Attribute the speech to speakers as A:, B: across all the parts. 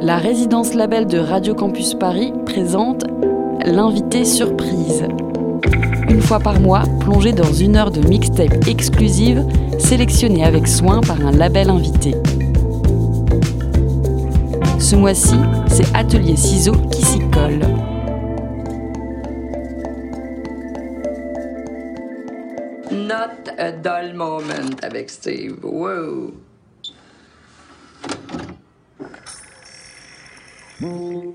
A: La résidence label de Radio Campus Paris présente l'invité surprise. Une fois par mois, plongé dans une heure de mixtape exclusive, sélectionnée avec soin par un label invité. Ce mois-ci, c'est Atelier Ciseaux qui s'y colle.
B: Not a dull moment avec Steve. Wow. Bon,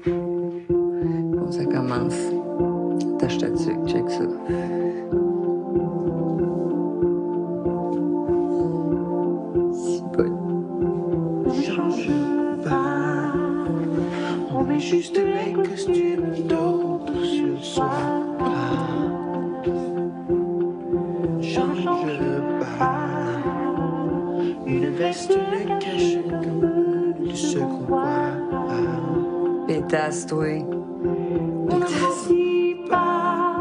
B: ça commence. Tâche ta tuque, check ça. Si bon.
C: change pas. On met juste les costumes d'autres sur le soir. Change pas. Une veste ne cache que de ce qu'on voit.
B: Pétasse, toi.
C: On pas.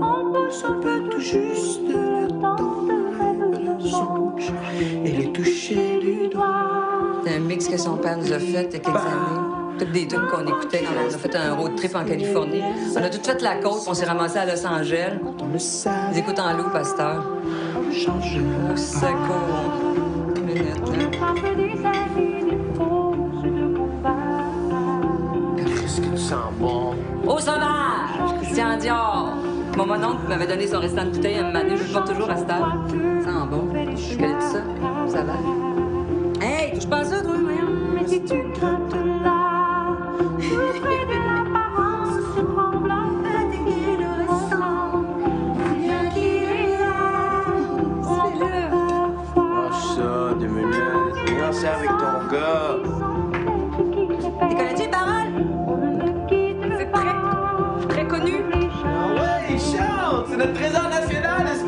C: On pousse un peu tout juste le temps de songe et les toucher du doigt.
B: C'est un mix que son père nous a fait il y a quelques années. Toutes des tunes qu'on écoutait quand on a fait un road trip en Californie. On a tout fait la côte, on s'est ramassé à Los Angeles.
C: On le
B: Ils
C: savait,
B: écoutent en loup, pasteur.
C: on change
B: Oh, c'est cool. Minute, là.
C: Sens bon?
B: Au sauvage! Christian Dior! Mon mononcle m'avait donné son restant de bouteille à un moment donné, je le porte toujours à cette heure. Ça sent bon. Je connais tout ça. Ça va. Hey, touche pas à ça, toi, voyons.
C: Mais si tu grattes là,
D: notre trésor national,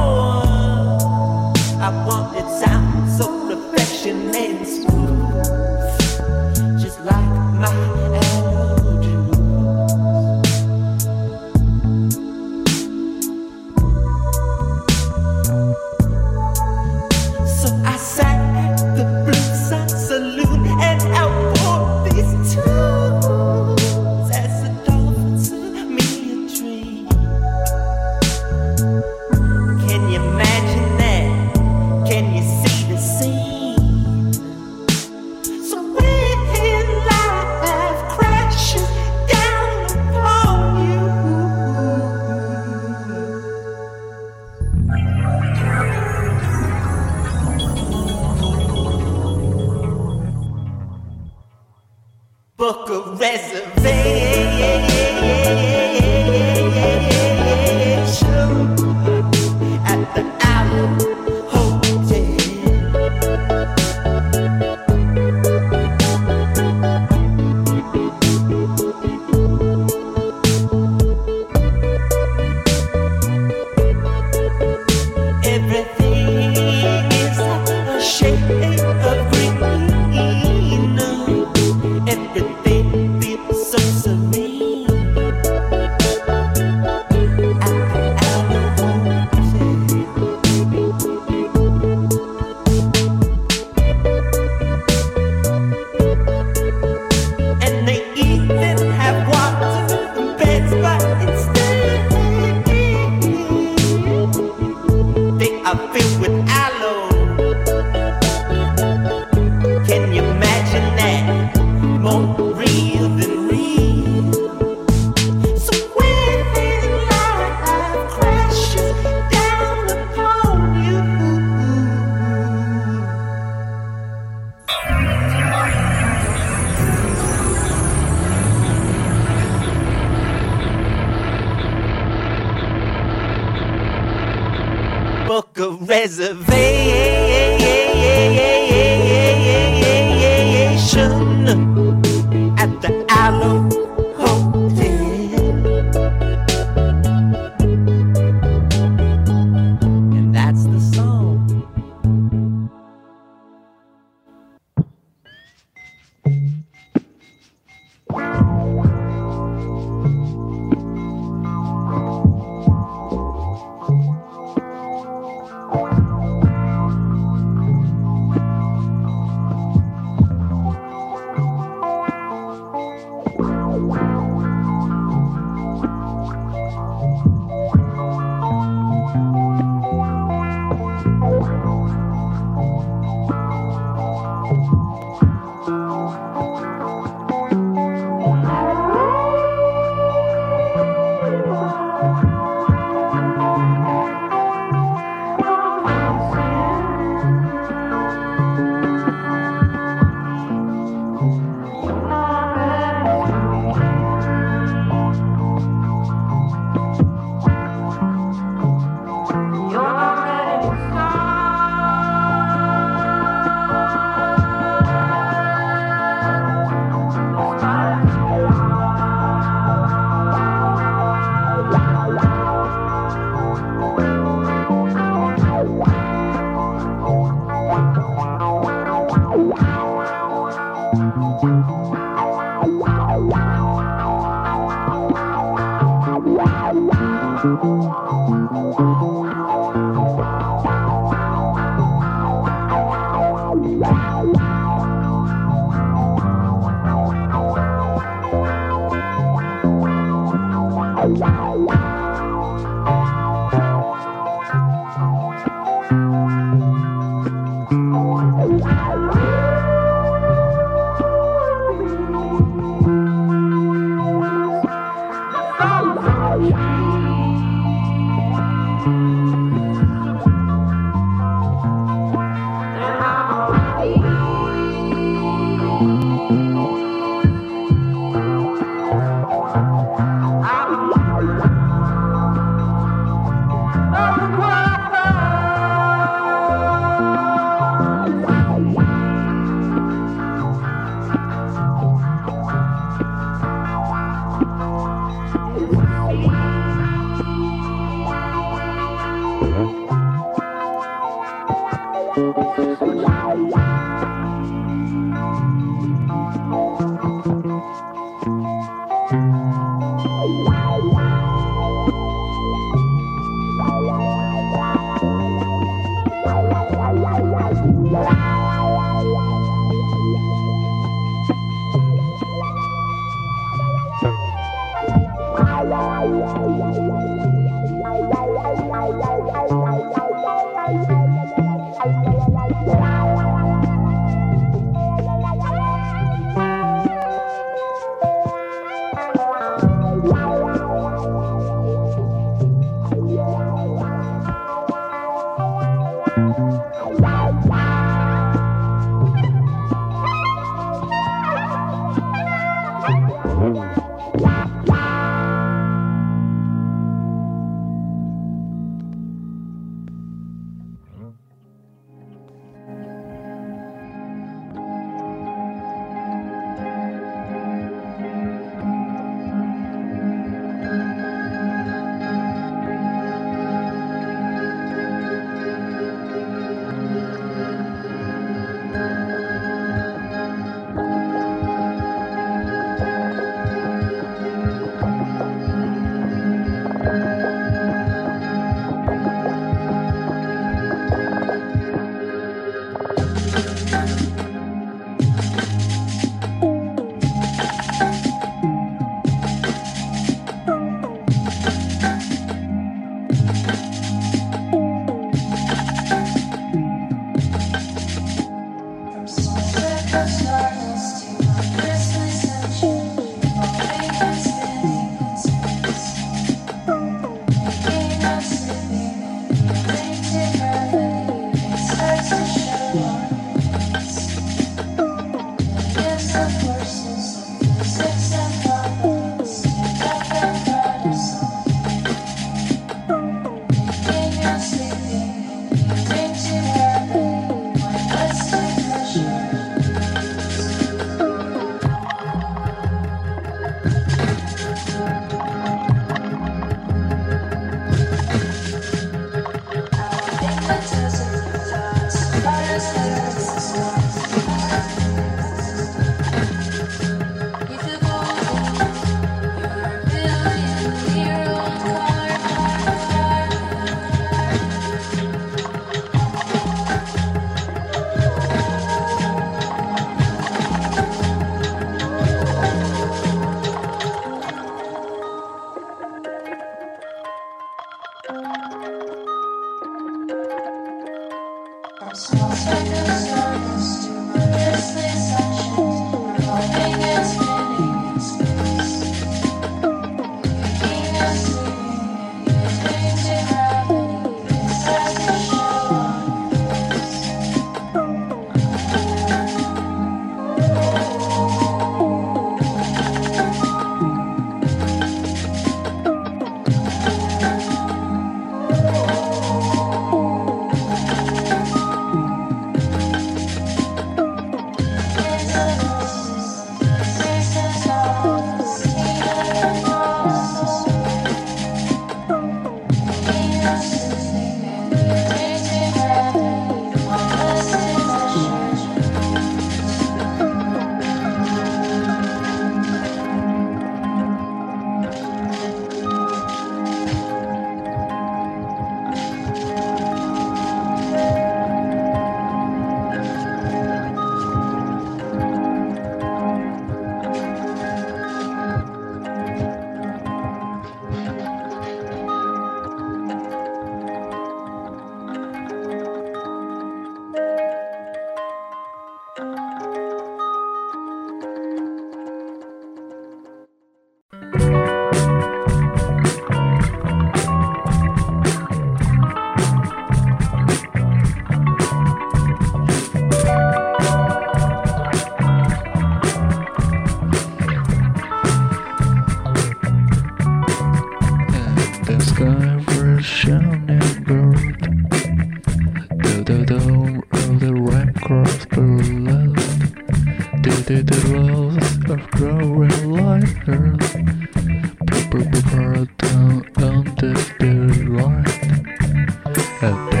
E: Okay.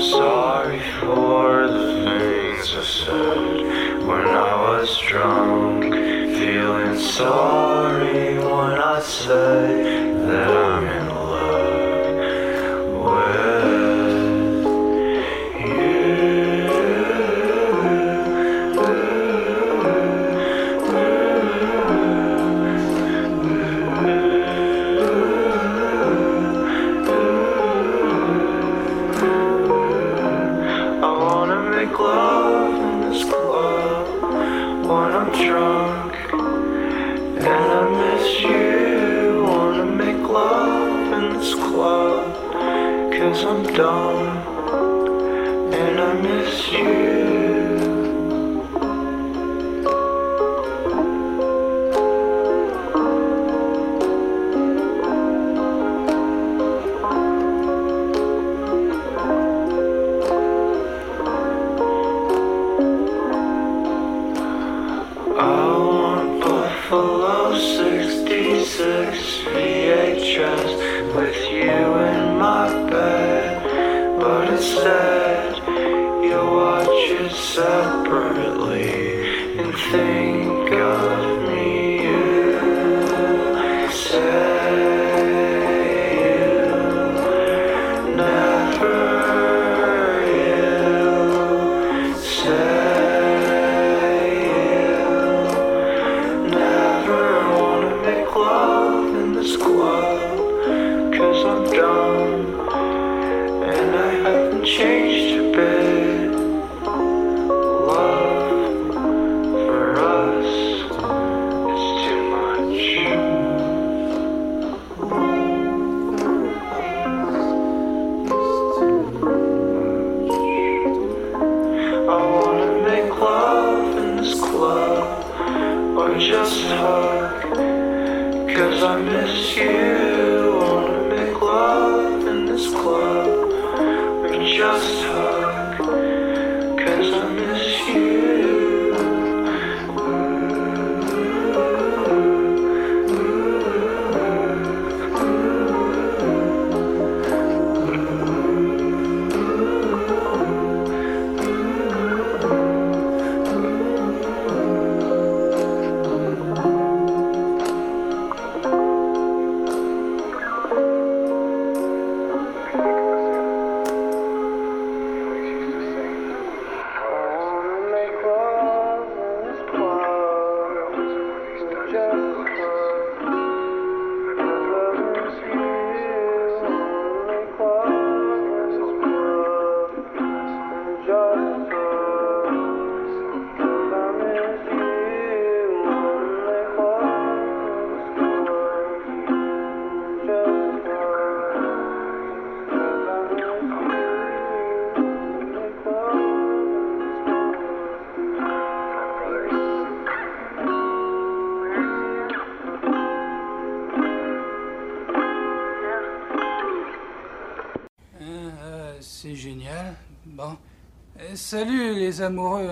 C: I'm sorry for the
F: things I said when I was drunk. Feeling sorry when I say that I some dawn and I miss you.
G: amoureux hein.